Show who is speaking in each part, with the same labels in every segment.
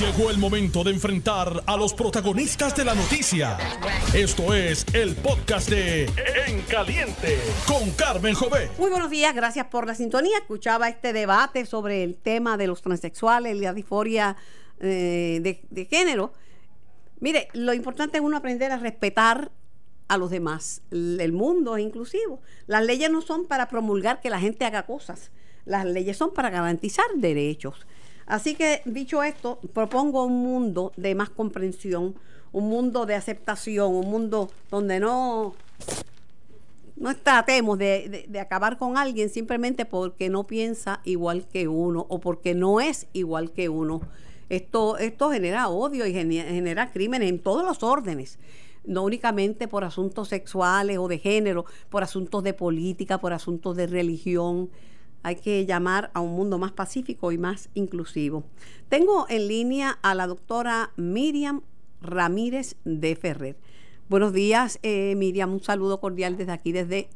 Speaker 1: Llegó el momento de enfrentar a los protagonistas de la noticia. Esto es el podcast de En Caliente con Carmen Jové.
Speaker 2: Muy buenos días, gracias por la sintonía. Escuchaba este debate sobre el tema de los transexuales la disforia eh, de, de género. Mire, lo importante es uno aprender a respetar a los demás. El mundo es inclusivo. Las leyes no son para promulgar que la gente haga cosas. Las leyes son para garantizar derechos. Así que, dicho esto, propongo un mundo de más comprensión, un mundo de aceptación, un mundo donde no, no tratemos de, acabar con alguien simplemente porque no piensa igual que uno o porque no es igual que uno. Esto, esto genera odio y genera, genera crímenes en todos los órdenes no únicamente por asuntos sexuales o de género, por asuntos de política, por asuntos de religión hay que llamar a un mundo más pacífico y más inclusivo. Tengo en línea a la doctora Miriam Ramírez de Ferrer. Buenos días, eh, Miriam, un saludo cordial desde aquí, desde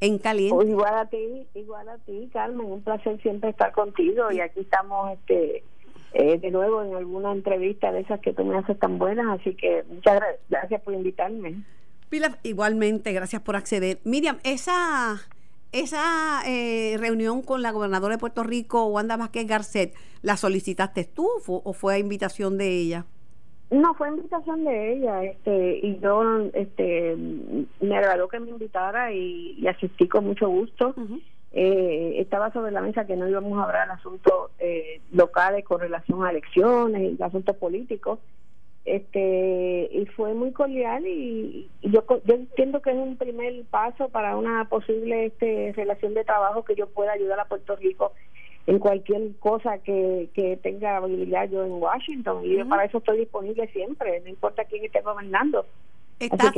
Speaker 2: En Caliente.
Speaker 3: Pues igual a ti, igual a ti, Carmen, un placer siempre estar contigo y aquí estamos este eh, de nuevo en alguna entrevista de esas que tú me haces tan buenas, así que muchas gracias por invitarme.
Speaker 2: Pilar, igualmente, gracias por acceder. Miriam, esa esa eh, reunión con la gobernadora de Puerto Rico, Wanda Vázquez Garcet, ¿la solicitaste tú o fue a invitación de ella?
Speaker 3: No, fue invitación de ella, este, y yo, este, me agradó que me invitara y, asistí con mucho gusto. eh, estaba sobre la mesa que no íbamos a hablar de asuntos eh, locales con relación a elecciones y asuntos políticos este y fue muy cordial y, yo yo entiendo que es un primer paso para una posible este relación de trabajo que yo pueda ayudar a Puerto Rico en cualquier cosa que, que tenga habilidad yo en Washington. Y para eso estoy disponible siempre no importa quién esté gobernando.
Speaker 2: Estás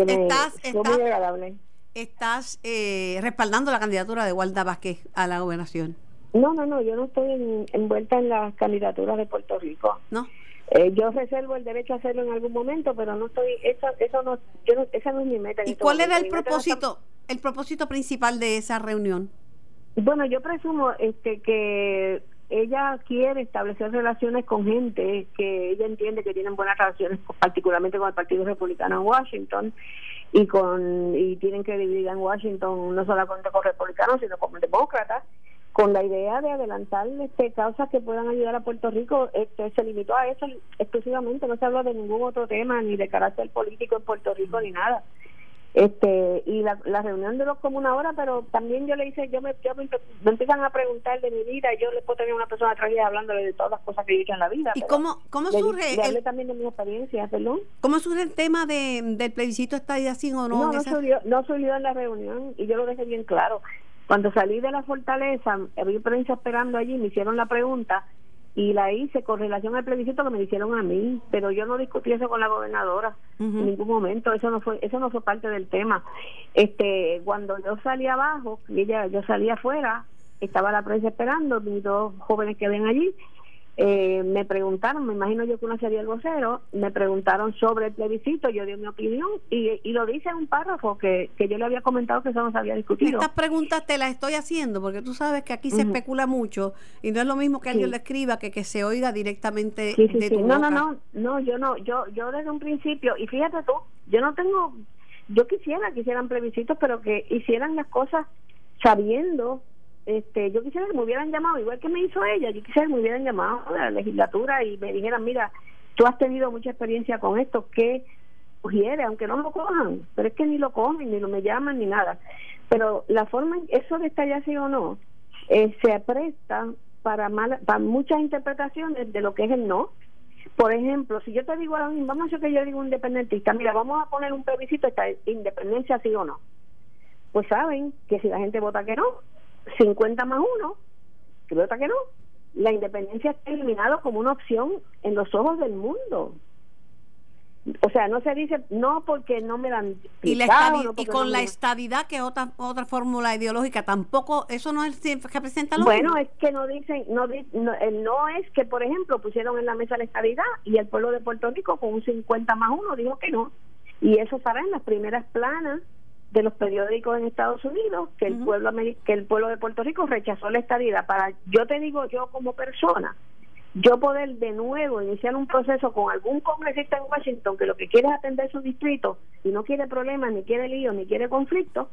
Speaker 2: estás eh, respaldando la candidatura de Walda Vázquez a la gobernación.
Speaker 3: No no no yo no estoy envuelta en las candidaturas de Puerto Rico.
Speaker 2: No
Speaker 3: eh, yo reservo el derecho a hacerlo en algún momento, pero no estoy, eso, eso no, yo no, esa no es mi meta.
Speaker 2: ¿Y este cuál era el propósito, el propósito principal de esa reunión?
Speaker 3: Bueno, yo presumo este que ella quiere establecer relaciones con gente que ella entiende que tienen buenas relaciones, particularmente con el Partido Republicano en Washington y con y tienen credibilidad en Washington no solamente con republicanos sino con demócratas con la idea de adelantar este, causas que puedan ayudar a Puerto Rico, este, se limitó a eso exclusivamente, no se habló de ningún otro tema, ni de carácter político en Puerto Rico, ni nada. este Y la, reunión duró como una hora, pero también yo le hice, yo me, me, empiezan a preguntar de mi vida, yo le puedo tener una persona atrás hablándole de todas las cosas que he hecho en la vida.
Speaker 2: ¿Y cómo, cómo surge?
Speaker 3: Le, también de mi experiencia, perdón.
Speaker 2: ¿Cómo surge el tema de, del plebiscito estadía sí o no?
Speaker 3: No, no, surgió, no surgió en la reunión y yo lo dejé bien claro cuando salí de la fortaleza, había prensa esperando allí, me hicieron la pregunta y la hice con relación al plebiscito que me hicieron a mí, pero yo no discutí eso con la gobernadora en ningún momento, eso no fue eso no fue parte del tema. Este, cuando yo salí abajo, ella yo salí afuera, estaba la prensa esperando, mis dos jóvenes que ven allí eh, me preguntaron, me imagino yo que uno sería el vocero, me preguntaron sobre el plebiscito, yo di mi opinión y, y lo dice en un párrafo que, que yo le había comentado que eso no se había discutido.
Speaker 2: Estas preguntas te las estoy haciendo porque tú sabes que aquí se especula mucho y no es lo mismo que alguien le escriba que que se oiga directamente de tu
Speaker 3: No, no, no, no, yo no, yo, yo desde un principio, y fíjate tú, yo no tengo, yo quisiera que hicieran plebiscitos, pero que hicieran las cosas sabiendo este, yo quisiera que me hubieran llamado, igual que me hizo ella, yo quisiera que me hubieran llamado a la legislatura y me dijeran, mira, tú has tenido mucha experiencia con esto, ¿qué sugiere? Aunque no lo cojan, pero es que ni lo cogen, ni lo me llaman, ni nada. Pero la forma, eso de sí o no, eh, se presta para, para muchas interpretaciones de lo que es el no. Por ejemplo, si yo te digo ahora vamos a decir que yo digo independentista, mira, vamos a poner un plebiscito, esta independencia sí o no. Pues saben que si la gente vota que no, 50 más 1, creo que no, la independencia está eliminada como una opción en los ojos del mundo. O sea, no se dice no porque no me dan
Speaker 2: y, y con la estadidad que otra otra fórmula ideológica tampoco eso no es que presenta lo
Speaker 3: bueno es que no dicen no, no, no es que por ejemplo pusieron en la mesa la estadidad y el pueblo de Puerto Rico con un 50 más 1 dijo que no. Y eso para en las primeras planas de los periódicos en Estados Unidos que el pueblo que el pueblo de Puerto Rico rechazó la estadidad para yo te digo yo como persona yo poder de nuevo iniciar un proceso con algún congresista en Washington que lo que quiere es atender su distrito y no quiere problemas, ni quiere lío, ni quiere conflicto,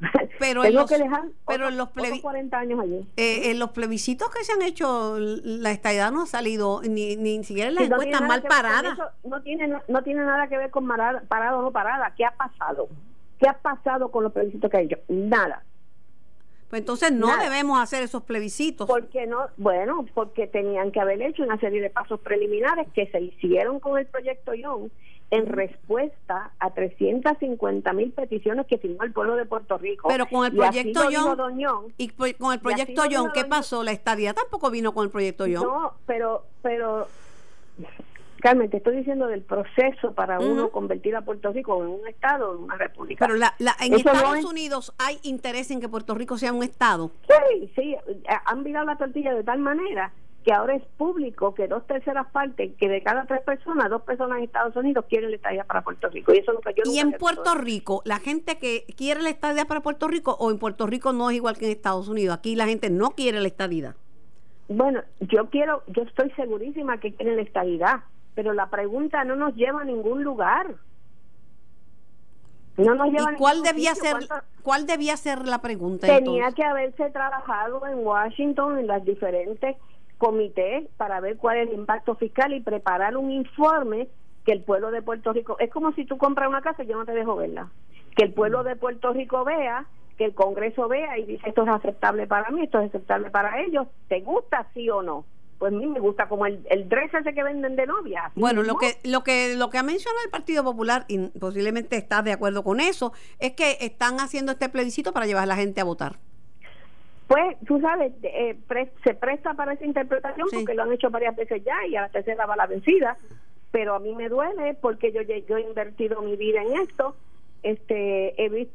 Speaker 2: pero
Speaker 3: tengo
Speaker 2: en los,
Speaker 3: que dejar
Speaker 2: pero en los,
Speaker 3: 40 años allí.
Speaker 2: Eh, en los plebiscitos que se han hecho, la estadidad no ha salido, ni, ni siquiera en las
Speaker 3: Sí, no
Speaker 2: encuestas
Speaker 3: tiene
Speaker 2: mal paradas.
Speaker 3: eso, No tiene, no tiene nada que ver con parado o no parada. ¿Qué ha pasado? ¿Qué ha pasado con los plebiscitos que ha hecho? Nada.
Speaker 2: Pues entonces no
Speaker 3: Nada.
Speaker 2: debemos hacer esos plebiscitos.
Speaker 3: Porque no, bueno, porque tenían que haber hecho una serie de pasos preliminares que se hicieron con el proyecto Young en respuesta a 350 mil peticiones que firmó el pueblo de Puerto Rico.
Speaker 2: Pero con el
Speaker 3: Y
Speaker 2: proyecto
Speaker 3: dijo
Speaker 2: Young,
Speaker 3: Young.
Speaker 2: y con el proyecto Young, ¿qué pasó? La estadía tampoco vino con el proyecto Young.
Speaker 3: No, pero, pero, Carmen, te estoy diciendo del proceso para uno convertir a Puerto Rico en un estado, en una república.
Speaker 2: Pero la, la- en
Speaker 3: Eso no
Speaker 2: Estados
Speaker 3: es-
Speaker 2: Unidos hay interés en que Puerto Rico sea un estado.
Speaker 3: Sí, sí, han virado la tortilla de tal manera que ahora es público que dos terceras partes, que de cada tres personas, dos personas en Estados Unidos quieren la estadía para Puerto Rico. Y eso es lo que yo
Speaker 2: Y en Puerto. Rico, la gente que quiere la estadía para Puerto Rico o en Puerto Rico no es igual que en Estados Unidos. Aquí la gente no quiere la estadía.
Speaker 3: Bueno, yo quiero, yo estoy segurísima que quieren la estadidad, pero la pregunta no nos lleva a ningún lugar. No nos lleva
Speaker 2: ¿Y cuál debía
Speaker 3: sitio.
Speaker 2: ser
Speaker 3: ¿Cuánto-
Speaker 2: cuál debía ser la pregunta
Speaker 3: Tenía
Speaker 2: entonces?
Speaker 3: que haberse trabajado en Washington en las diferentes comités para ver cuál es el impacto fiscal y preparar un informe que el pueblo de Puerto Rico es como si tú compras una casa y yo no te dejo verla que el pueblo de Puerto Rico vea que el Congreso vea y dice esto es aceptable para mí esto es aceptable para ellos te gusta sí o no pues a mí me gusta como el, el dress ese que venden de novia
Speaker 2: Bueno, lo que lo que lo que ha mencionado el Partido Popular y posiblemente estás de acuerdo con eso es que están haciendo este plebiscito para llevar a la gente a votar.
Speaker 3: Pues, tú sabes, eh, pre- se presta para esa interpretación
Speaker 2: Sí.
Speaker 3: porque lo han hecho varias veces ya y a la tercera va la vencida. Pero a mí me duele porque yo, yo he invertido mi vida en esto. Este, he visto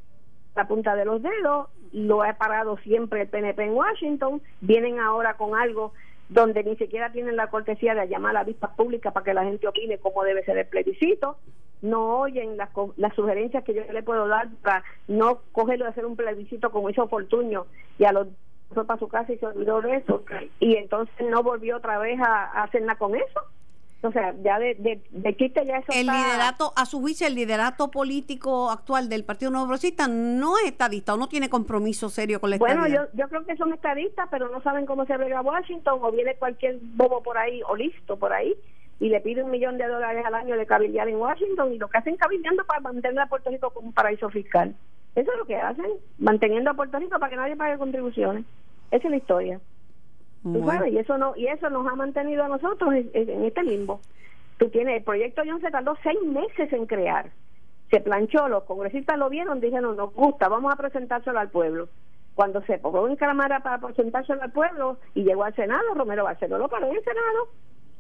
Speaker 3: la punta de los dedos, lo he parado siempre el PNP en Washington. Vienen ahora con algo donde ni siquiera tienen la cortesía de llamar a la vista pública para que la gente opine cómo debe ser el plebiscito. No oyen las, las sugerencias que yo le puedo dar para no cogerlo de hacer un plebiscito como hizo Fortuño y a los fue para su casa y se olvidó de eso y entonces no volvió otra vez a, a hacer nada con eso. O sea, ya de, de, de chiste ya eso
Speaker 2: El
Speaker 3: está-
Speaker 2: liderato, a su juicio, el liderato político actual del Partido Nuevo Progresista no es estadista o no tiene compromiso serio con la
Speaker 3: Bueno,
Speaker 2: estadía.
Speaker 3: yo, yo creo que son estadistas, pero no saben cómo se arregla Washington o viene cualquier bobo por ahí o listo por ahí y le pide un millón de dólares al año de cabildear en Washington y lo que hacen cabildeando para mantener a Puerto Rico como un paraíso fiscal. Eso es lo que hacen, manteniendo a Puerto Rico para que nadie pague contribuciones. Esa es la historia. Tú
Speaker 2: Bueno.
Speaker 3: sabes, y eso no y eso nos ha mantenido a nosotros en, en este limbo. Tú tienes el proyecto John se tardó seis meses en crear. Se planchó, los congresistas lo vieron, dijeron, nos gusta, vamos a presentárselo al pueblo. Cuando se pongo en cámara para presentárselo al pueblo y llegó al Senado, Romero Barceló lo paró en el Senado.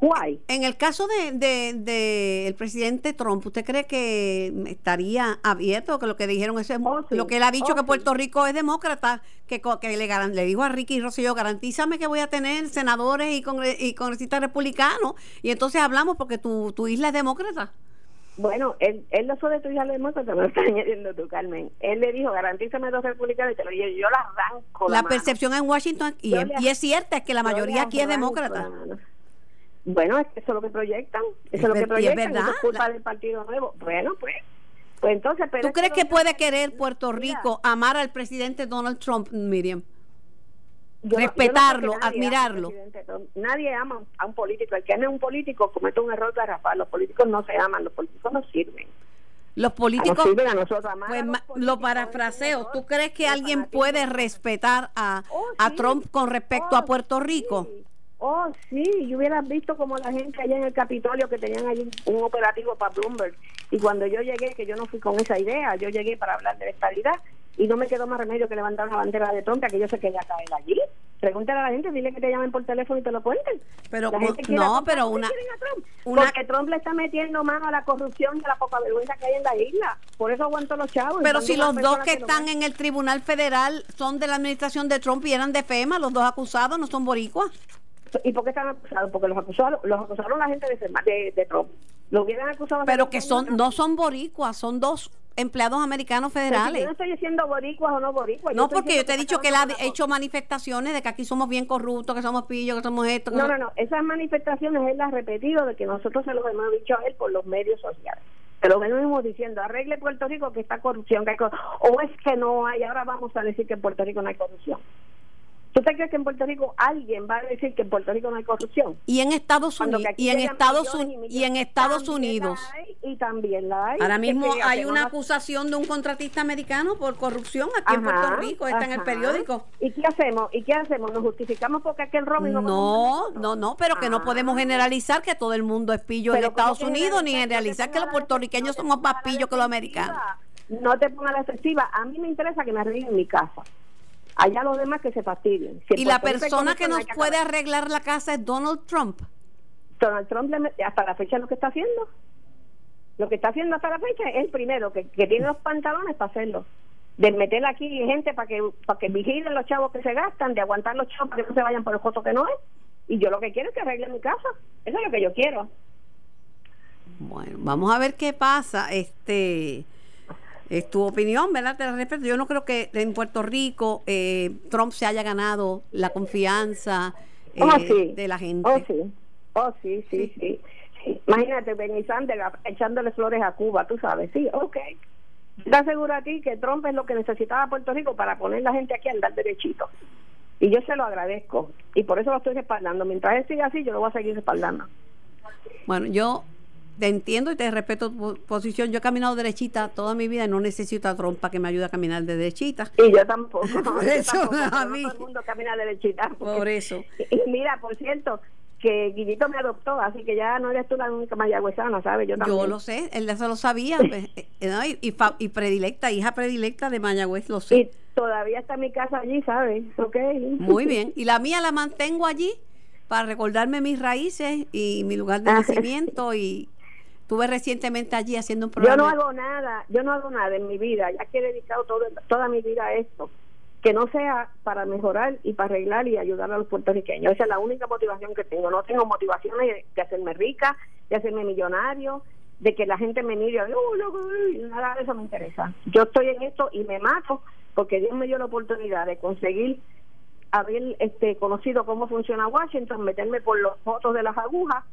Speaker 3: Guay.
Speaker 2: En el caso de, de, de el presidente Trump, ¿usted cree que estaría abierto? Que lo que dijeron es
Speaker 3: Oh, sí.
Speaker 2: lo que él ha dicho
Speaker 3: Oh,
Speaker 2: que
Speaker 3: sí.
Speaker 2: Puerto Rico es demócrata, que, que le, garan- le dijo a Ricky Rosselló, garantízame que voy a tener senadores y, congre- y congresistas republicanos. Y entonces hablamos porque tu, tu isla es demócrata.
Speaker 3: Bueno, él, él lo de tu hija demócrata, me lo está añadiendo tú, Carmen. Él le dijo, garantízame dos republicanos y te lo dije, yo la arranco.
Speaker 2: La percepción en Washington, y, es-
Speaker 3: le-
Speaker 2: y es cierta, es que la mayoría aquí es demócrata.
Speaker 3: la. Bueno, es que eso es lo que proyectan. Eso
Speaker 2: Es
Speaker 3: lo que
Speaker 2: y es
Speaker 3: proyectan.
Speaker 2: verdad.
Speaker 3: Eso es culpa
Speaker 2: La-
Speaker 3: del Partido Nuevo. Bueno, pues. Pues entonces, pero
Speaker 2: ¿Tú
Speaker 3: es
Speaker 2: crees que puede querer Puerto
Speaker 3: Mira,
Speaker 2: Rico amar al presidente Donald Trump, Miriam?
Speaker 3: yo no- yo no creo
Speaker 2: respetarlo, admirarlo?
Speaker 3: Nadie ama a un político. El que ama a un político comete un error garrafal. Los políticos no se aman, los políticos no sirven.
Speaker 2: Los políticos
Speaker 3: sirven a nosotros amar
Speaker 2: Pues
Speaker 3: a los
Speaker 2: ma-
Speaker 3: políticos
Speaker 2: lo parafraseo. ¿Tú crees que alguien
Speaker 3: fanatismo.
Speaker 2: puede respetar a,
Speaker 3: Oh,
Speaker 2: a. Trump con respecto
Speaker 3: Oh,
Speaker 2: a Puerto Rico?
Speaker 3: sí. Oh, sí, y hubieras visto como la gente allá en el Capitolio que tenían allí un operativo para Bloomberg. Y cuando yo llegué, que yo no fui con esa idea, yo llegué para hablar de la estabilidad y no me quedó más remedio que levantar una bandera de Trump, que yo se quería caer allí. Pregúntale a la gente, dile que te llamen por teléfono y te lo cuenten.
Speaker 2: Pero
Speaker 3: La gente
Speaker 2: no,
Speaker 3: Trump.
Speaker 2: pero
Speaker 3: ¿Por qué
Speaker 2: una-
Speaker 3: Trump?
Speaker 2: una-
Speaker 3: Porque Trump le está metiendo mano a la corrupción y a la poca vergüenza que hay en la isla. Por eso aguanto los chavos.
Speaker 2: Pero si los dos que
Speaker 3: lo
Speaker 2: están en el Tribunal Federal son de la administración de Trump y eran de FEMA, los dos acusados no son boricuas.
Speaker 3: ¿Y por qué están acusados? Porque los acusaron, los acusaron la gente de, de, de Trump. Lo hubieran acusado.
Speaker 2: Pero que son no son boricuas, son dos empleados americanos
Speaker 3: si
Speaker 2: federales.
Speaker 3: yo no estoy diciendo boricuas o no boricuas.
Speaker 2: No, porque yo te he dicho que él ha hecho manifestaciones de que aquí somos bien corruptos, que somos pillos, que somos esto. que
Speaker 3: No, no, no. Esas manifestaciones él las ha repetido de que nosotros se los hemos dicho a él por los medios sociales. Se lo venimos diciendo, arregle Puerto Rico que está corrupción, que hay cor- o es que no hay, ahora vamos a decir que en Puerto Rico no hay corrupción. ¿Tú te crees que en Puerto Rico alguien va a decir que en Puerto Rico no hay corrupción?
Speaker 2: Y en Estados Unidos, y en Estados, Un- y en Estados Unidos.
Speaker 3: hay y también la hay.
Speaker 2: Ahora mismo hay una acusación de un contratista americano por corrupción aquí en Puerto Rico, está en el periódico.
Speaker 3: ¿Y qué hacemos? ¿Y qué hacemos? ¿Nos justificamos porque aquel robo y no
Speaker 2: No, no, no, pero que no
Speaker 3: Ah.
Speaker 2: podemos generalizar que todo el mundo es pillo en
Speaker 3: Pero
Speaker 2: Estados
Speaker 3: ¿cómo que
Speaker 2: Unidos, ni
Speaker 3: generalizar?
Speaker 2: que los puertorriqueños somos más pillos que los americanos.
Speaker 3: No te pongas la defensiva. A mí me interesa que me arreglen mi casa. Allá los demás que se fastidien. Si
Speaker 2: Y la persona que nos puede
Speaker 3: acabar.
Speaker 2: arreglar la casa es Donald Trump.
Speaker 3: Donald Trump hasta la fecha lo que está haciendo. Lo que está haciendo hasta la fecha es el primero que, que tiene los pantalones para hacerlo. De meter aquí gente para que para que vigilen los chavos que se gastan, de aguantar los chavos para que no se vayan por el costo que no es. Y yo lo que quiero es que arregle mi casa. Eso es lo que yo quiero.
Speaker 2: Bueno, vamos a ver qué pasa. Este es tu opinión, ¿verdad? Te la respeto. Yo no creo que en Puerto Rico eh, Trump se haya ganado la confianza eh,
Speaker 3: Oh, sí.
Speaker 2: de la gente.
Speaker 3: Oh, sí. Oh, sí, sí, sí. sí. Imagínate, Bernie Sanders echándole flores a Cuba, tú sabes. Sí, ok. Te aseguro a ti que Trump es lo que necesitaba Puerto Rico para poner la gente aquí a andar derechito. Y yo se lo agradezco. Y por eso lo estoy respaldando. Mientras él siga así, yo lo voy a seguir respaldando.
Speaker 2: Bueno, yo te entiendo y te respeto tu posición. Yo he caminado derechita toda mi vida y no necesito a Trump para que me ayude a caminar de derechita.
Speaker 3: Y yo tampoco.
Speaker 2: Por eso,
Speaker 3: tampoco,
Speaker 2: a
Speaker 3: no
Speaker 2: mí.
Speaker 3: todo el mundo camina derechita. porque-
Speaker 2: Por eso.
Speaker 3: Y mira, por cierto, que Guillito me adoptó, así que ya no eres tú la única mayagüezana, ¿sabes? Yo también.
Speaker 2: Yo lo sé, él eso lo sabía. pues, eh, eh, no, y, y y predilecta, hija predilecta de Mayagüez, lo sé.
Speaker 3: Y todavía está mi casa allí, ¿sabes? Ok.
Speaker 2: Muy bien. Y la mía la mantengo allí para recordarme mis raíces y mi lugar de
Speaker 3: Ah,
Speaker 2: nacimiento. Y estuve recientemente allí haciendo un
Speaker 3: Yo
Speaker 2: programa.
Speaker 3: no hago nada, yo no hago nada en mi vida, ya que he dedicado todo, toda mi vida a esto, que no sea para mejorar y para arreglar y ayudar a los puertorriqueños. Esa es la única motivación que tengo. No tengo motivaciones de, de hacerme rica, de hacerme millonario, de que la gente me mire, "Oh, loco", nada de eso me interesa. Yo estoy en esto y me mato porque Dios me dio la oportunidad de conseguir haber este conocido cómo funciona Washington, meterme por los fotos de las agujas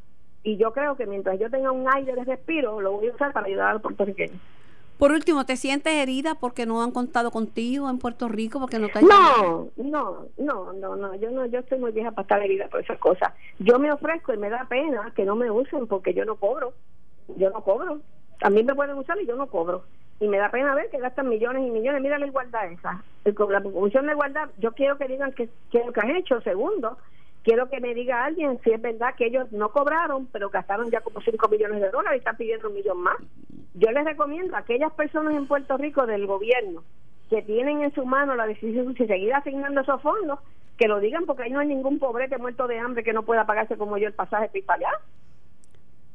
Speaker 3: y yo creo que mientras yo tenga un aire de respiro lo voy a usar para ayudar a los puertorriqueños.
Speaker 2: Por último, ¿te sientes herida porque no han contado contigo en Puerto Rico? Porque no te?
Speaker 3: No, no, no, no, no, yo no, yo estoy muy vieja para estar herida por esas cosas. Yo me ofrezco y me da pena que no me usen porque yo no cobro, yo no cobro. A mí me pueden usar y yo no cobro. Y me da pena ver que gastan millones y millones. Mira la igualdad esa. La Comisión de Igualdad, yo quiero que digan que, que lo que han hecho. Segundo, quiero que me diga alguien si es verdad que ellos no cobraron, pero gastaron ya como 5 millones de dólares y están pidiendo un millón más. Yo les recomiendo a aquellas personas en Puerto Rico del gobierno que tienen en su mano la decisión de seguir asignando esos fondos, que lo digan porque ahí no hay ningún pobrete muerto de hambre que no pueda pagarse como yo el pasaje para allá.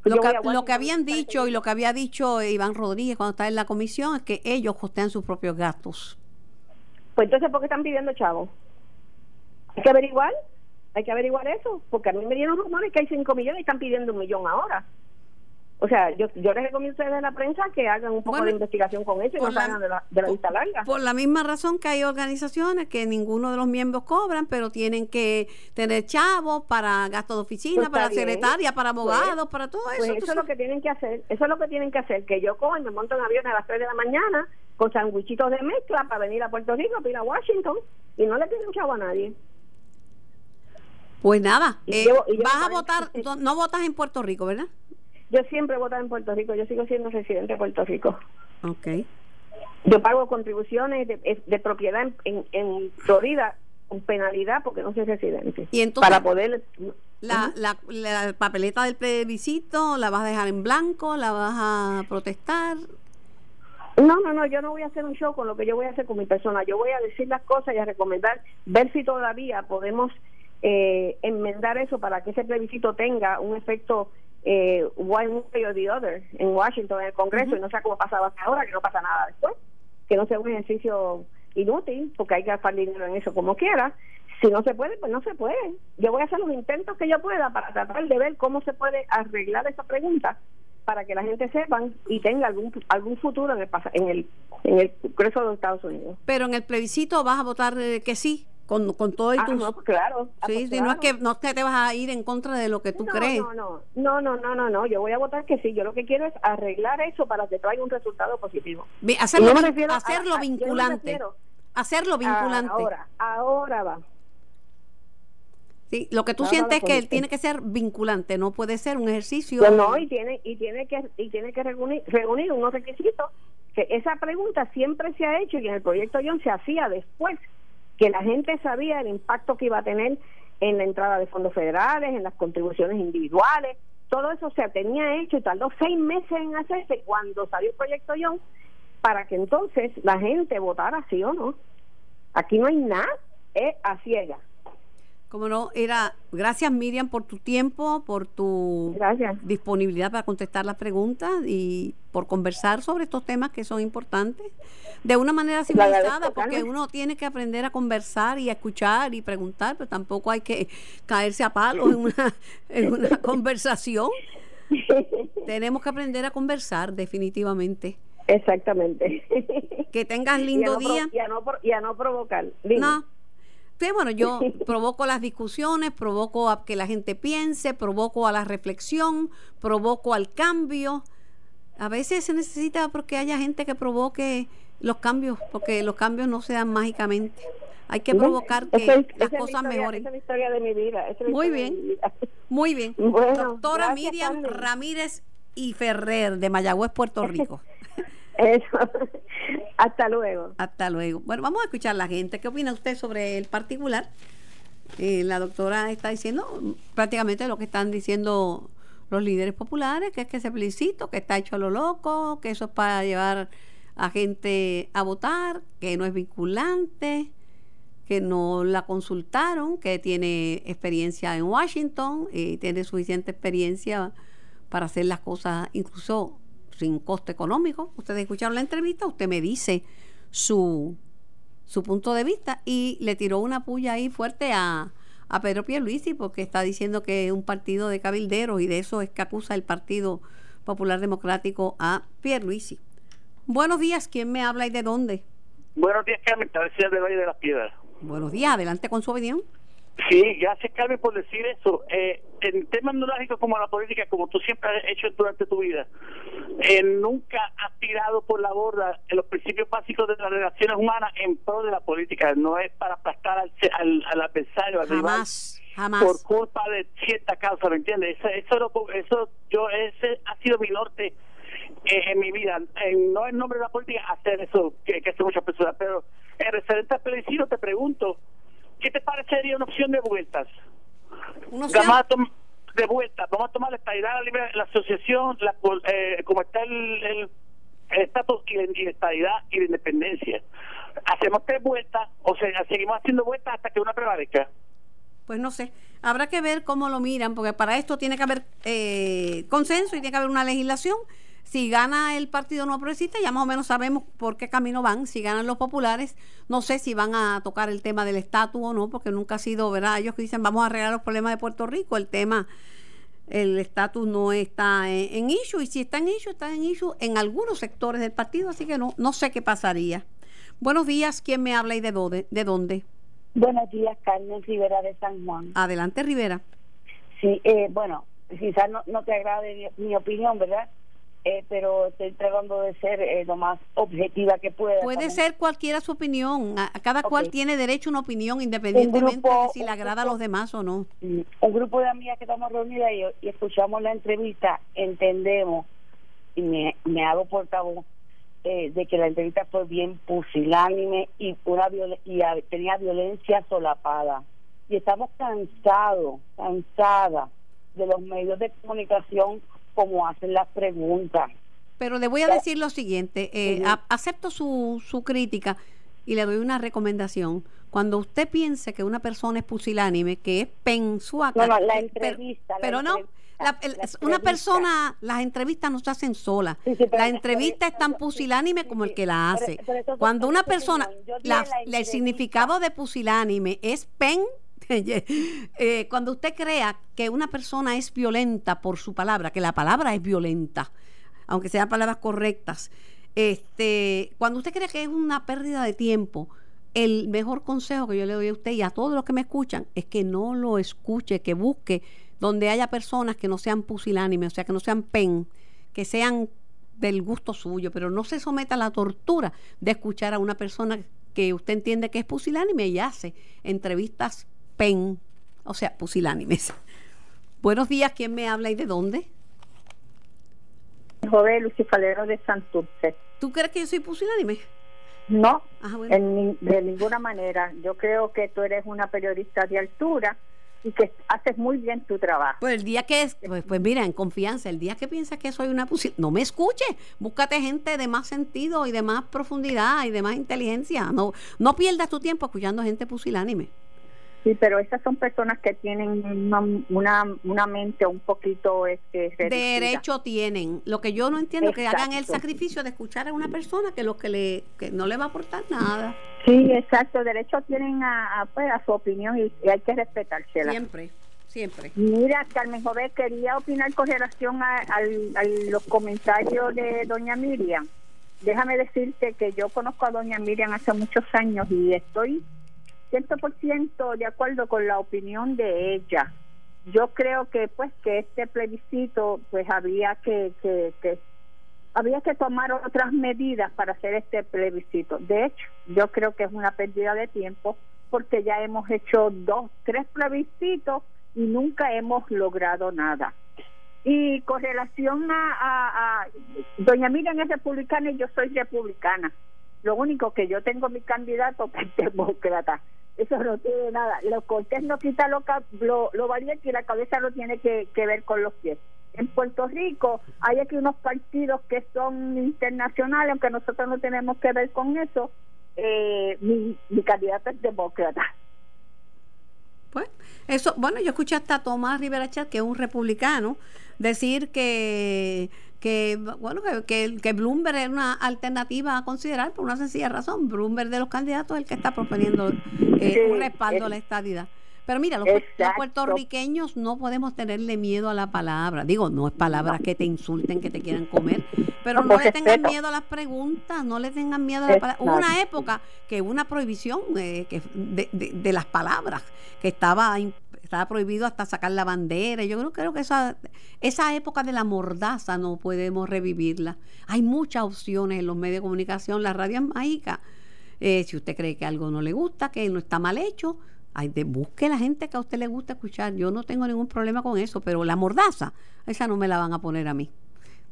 Speaker 2: Lo que, lo que habían dicho y lo que había dicho Iván Rodríguez cuando estaba en la comisión es que ellos costean sus propios gastos.
Speaker 3: Pues entonces, ¿por qué están pidiendo chavos? Hay que averiguar, hay que averiguar eso, porque a mí me dieron rumores que hay 5 millones y están pidiendo un millón ahora. O sea, yo, yo les recomiendo a ustedes de la prensa que hagan un poco
Speaker 2: Bueno,
Speaker 3: de investigación con eso y no salgan de la, de la vista larga.
Speaker 2: Por la misma razón que hay organizaciones que ninguno de los miembros cobran, pero tienen que tener chavos para gastos de oficina,
Speaker 3: Pues
Speaker 2: para secretaria, para
Speaker 3: Pues-
Speaker 2: abogados, para todo eso.
Speaker 3: Pues
Speaker 2: tú
Speaker 3: eso es lo que tienen que hacer, eso es lo que tienen que hacer, que yo cojo y me monto en avión a las 3 de la mañana con sandwichitos de mezcla para venir a Puerto Rico, para ir a Washington y no le piden chavo a nadie.
Speaker 2: Pues nada,
Speaker 3: Y
Speaker 2: eh,
Speaker 3: llevo- y llevo
Speaker 2: vas a
Speaker 3: 40
Speaker 2: votar, no, no votas en Puerto Rico, ¿verdad?
Speaker 3: Yo siempre he votado en Puerto Rico, yo sigo siendo residente de Puerto Rico.
Speaker 2: Ok.
Speaker 3: Yo pago contribuciones de, de propiedad en, en, en Florida con penalidad porque no soy residente.
Speaker 2: Y entonces-
Speaker 3: para poder
Speaker 2: La, la, la papeleta del plebiscito, ¿la vas a dejar en blanco? ¿La vas a protestar?
Speaker 3: No, no, no, yo no voy a hacer un show con lo que yo voy a hacer con mi persona. Yo voy a decir las cosas y a recomendar, ver si todavía podemos eh, enmendar eso para que ese plebiscito tenga un efecto eh, one way or the other en Washington, en el Congreso, y no sea como pasaba hasta ahora, que no pasa nada después, que no sea un ejercicio inútil, porque hay que gastar dinero en eso como quiera. Si no se puede, pues no se puede. Yo voy a hacer los intentos que yo pueda para tratar de ver cómo se puede arreglar esa pregunta para que la gente sepan y tenga algún algún futuro en el en el en el Congreso de los Estados Unidos.
Speaker 2: Pero en el plebiscito vas a votar eh, que sí con, con todo y
Speaker 3: ah,
Speaker 2: tus...
Speaker 3: no, pues claro.
Speaker 2: Ah, sí,
Speaker 3: pues
Speaker 2: no es que no es que te vas a ir en contra de lo que tú
Speaker 3: no,
Speaker 2: crees.
Speaker 3: No, no, no, no, no, no, no, yo voy a votar que sí. Yo lo que quiero es arreglar eso para que traiga un resultado positivo.
Speaker 2: Hacerlo, hacerlo vinculante. hacerlo vinculante.
Speaker 3: ahora, ahora va.
Speaker 2: Sí, lo que tú sientes es que él tiene que ser vinculante, no puede ser un ejercicio.
Speaker 3: Pues no, y tiene y tiene que y tiene que reunir, reunir unos requisitos que esa pregunta siempre se ha hecho y en el proyecto John se hacía después que la gente sabía el impacto que iba a tener en la entrada de fondos federales, en las contribuciones individuales, todo eso se tenía hecho y tardó seis meses en hacerse cuando salió el proyecto John para que entonces la gente votara sí o no. Aquí no hay nada, es a ciega.
Speaker 2: Como no, era gracias Miriam por tu tiempo, por tu disponibilidad para contestar las preguntas y por conversar sobre estos temas que son importantes de una manera civilizada, porque uno tiene que aprender a conversar y a escuchar y preguntar, pero tampoco hay que caerse a palos en una, en una conversación. Tenemos que aprender a conversar definitivamente.
Speaker 3: Exactamente.
Speaker 2: Que tengas lindo día.
Speaker 3: Y a no, y a no provocar.
Speaker 2: No, Sí, bueno, yo provoco las discusiones, provoco a que la gente piense, provoco a la reflexión, provoco al cambio. A veces se necesita porque haya gente que provoque los cambios, porque los cambios no se dan mágicamente. Hay que provocar que las cosas mejoren.
Speaker 3: Esa es la historia de mi vida.
Speaker 2: muy bien, muy bien. Doctora Miriam Ramírez y Ferrer de Mayagüez, Puerto Rico.
Speaker 3: Eso. Hasta luego.
Speaker 2: Hasta luego. Bueno, vamos a escuchar a la gente. ¿Qué opina usted sobre el particular? Eh, la doctora está diciendo prácticamente lo que están diciendo los líderes populares, que es que ese plebiscito, que está hecho a lo loco, que eso es para llevar a gente a votar, que no es vinculante, que no la consultaron, que tiene experiencia en Washington y tiene suficiente experiencia para hacer las cosas incluso sin costo económico. Ustedes escucharon la entrevista, usted me dice su, su punto de vista y le tiró una puya ahí fuerte a, a Pedro Pierluisi porque está diciendo que es un partido de cabilderos y de eso es que acusa el Partido Popular Democrático a Pierluisi. Buenos días, ¿quién me habla y de dónde?
Speaker 4: Buenos días, Carmen, te de Valle de las Piedras.
Speaker 2: Buenos días, adelante con su opinión.
Speaker 4: Sí, gracias Carmen por decir eso. Eh, en temas neurálgicos como la política, como tú siempre has hecho durante tu vida, eh, nunca has tirado por la borda los principios básicos de las relaciones humanas en pro de la política. No es para aplastar al, al, adversario, al
Speaker 2: jamás, jamás.
Speaker 4: por culpa de cierta causa, ¿me entiendes? Eso, eso, eso yo ese ha sido mi norte eh, en mi vida. no en nombre de la política hacer eso que, que hace muchas personas, pero en referente al plebiscito te pregunto ¿qué te parecería una opción de vueltas?
Speaker 2: ¿Una opción?
Speaker 4: de vuelta, vamos a tomar la estabilidad, la, la asociación, la, eh, como está el estatus y, la estabilidad y la independencia. Hacemos tres vueltas o sea, seguimos haciendo vueltas hasta que una prevalezca.
Speaker 2: Pues no sé, habrá que ver cómo lo miran, porque para esto tiene que haber eh, consenso y tiene que haber una legislación si gana el Partido No Progresista, ya más o menos sabemos por qué camino van. Si ganan los populares, no sé si van a tocar el tema del estatus o no, porque nunca ha sido, ¿verdad? Ellos que dicen vamos a arreglar los problemas de Puerto Rico, el tema, el estatus no está en, en, issue, y si está en issue, está en issue en algunos sectores del partido, así que no, no sé qué pasaría. Buenos días, ¿quién me habla y de dónde? De dónde?
Speaker 5: Buenos días, Carmen Rivera de San Juan.
Speaker 2: Adelante, Rivera.
Speaker 5: Sí, eh, bueno, quizás no, no te agrade mi opinión, ¿verdad? Eh, pero estoy tratando de ser eh, lo más objetiva que pueda.
Speaker 2: Puede ser cualquiera su opinión. A, cada cual tiene derecho a una opinión independientemente de si le agrada a los demás o no.
Speaker 5: Mm, un grupo de amigas que estamos reunidas y, escuchamos la entrevista, entendemos y me, me hago portavoz eh, de que la entrevista fue bien pusilánime y, una y tenía violencia solapada. Y estamos cansados, cansadas de los medios de comunicación como hacen las preguntas.
Speaker 2: Pero le voy a decir lo siguiente, eh, acepto su, su crítica y le doy una recomendación. Cuando usted piense que una persona es pusilánime, que es pensuaca,
Speaker 5: no, la entrevista,
Speaker 2: pero, no, una persona, las entrevistas no se hacen solas. la entrevista es tan pusilánime como el que la hace. Cuando una persona, el significado de pusilánime es pen Eh, cuando usted crea que una persona es violenta por su palabra, que la palabra es violenta, aunque sean palabras correctas, este, cuando usted cree que es una pérdida de tiempo, el mejor consejo que yo le doy a usted y a todos los que me escuchan es que no lo escuche, que busque donde haya personas que no sean pusilánimes, o sea, que no sean pen, que sean del gusto suyo, pero no se someta a la tortura de escuchar a una persona que usted entiende que es pusilánime y hace entrevistas pen, o sea, pusilánimes. Buenos días, ¿quién me habla y de dónde?
Speaker 6: Joven Lucifalero de Santurce.
Speaker 2: ¿Tú crees que yo soy pusilánime?
Speaker 6: No, de ninguna manera. Yo creo que tú eres una periodista de altura y que haces muy bien tu trabajo.
Speaker 2: Pues el día que es, pues, pues mira, en confianza, el día que piensas que soy una no me escuche, búscate gente de más sentido y de más profundidad y de más inteligencia. No, no pierdas tu tiempo escuchando gente pusilánime.
Speaker 6: Sí, pero esas son personas que tienen una, una, mente un poquito este,
Speaker 2: derecho tienen. Lo que yo no entiendo es que hagan el sacrificio de escuchar a una persona que lo que le que no le va a aportar nada.
Speaker 6: Sí, exacto. Derecho tienen a, pues, a su opinión y, hay que respetársela.
Speaker 2: Siempre. Siempre.
Speaker 6: Mira, Carmen Jové quería opinar con relación a, a los comentarios de doña Miriam. Déjame decirte que yo conozco a doña Miriam hace muchos años y estoy 100% de acuerdo con la opinión de ella. Yo creo que pues que este plebiscito pues había que, que, había que tomar otras medidas para hacer este plebiscito. De hecho, yo creo que es una pérdida de tiempo porque ya hemos hecho dos, tres plebiscitos y nunca hemos logrado nada. Y con relación a, a, a doña Miriam es republicana y yo soy republicana. Lo único que yo tengo mi candidato que es demócrata eso no tiene nada. Lo cortés no quita lo, lo, lo valiente y la cabeza no tiene que, ver con los pies. En Puerto Rico hay aquí unos partidos que son internacionales, aunque nosotros no tenemos que ver con eso. Eh, mi, mi candidato es demócrata.
Speaker 2: Pues, eso, bueno, yo escuché hasta Tomás Rivera que es un republicano, decir que que bueno que, que, Bloomberg es una alternativa a considerar por una sencilla razón. Bloomberg de los candidatos es el que está proponiendo eh, un respaldo a la estadidad. Pero mira, los, puertorriqueños no podemos tenerle miedo a la palabra. Digo, no es palabra que te insulten, que te quieran comer, pero no, le tengan miedo a las preguntas, no le tengan miedo a la palabra. Hubo una época que una prohibición eh, que de, de, de, las palabras, que estaba estaba prohibido hasta sacar la bandera. Yo creo, creo que esa, esa época de la mordaza no podemos revivirla. Hay muchas opciones en los medios de comunicación, la radio es. Eh, si usted cree que algo no le gusta, que no está mal hecho, hay de, busque la gente que a usted le gusta escuchar. Yo no tengo ningún problema con eso, pero la mordaza, esa no me la van a poner a mí.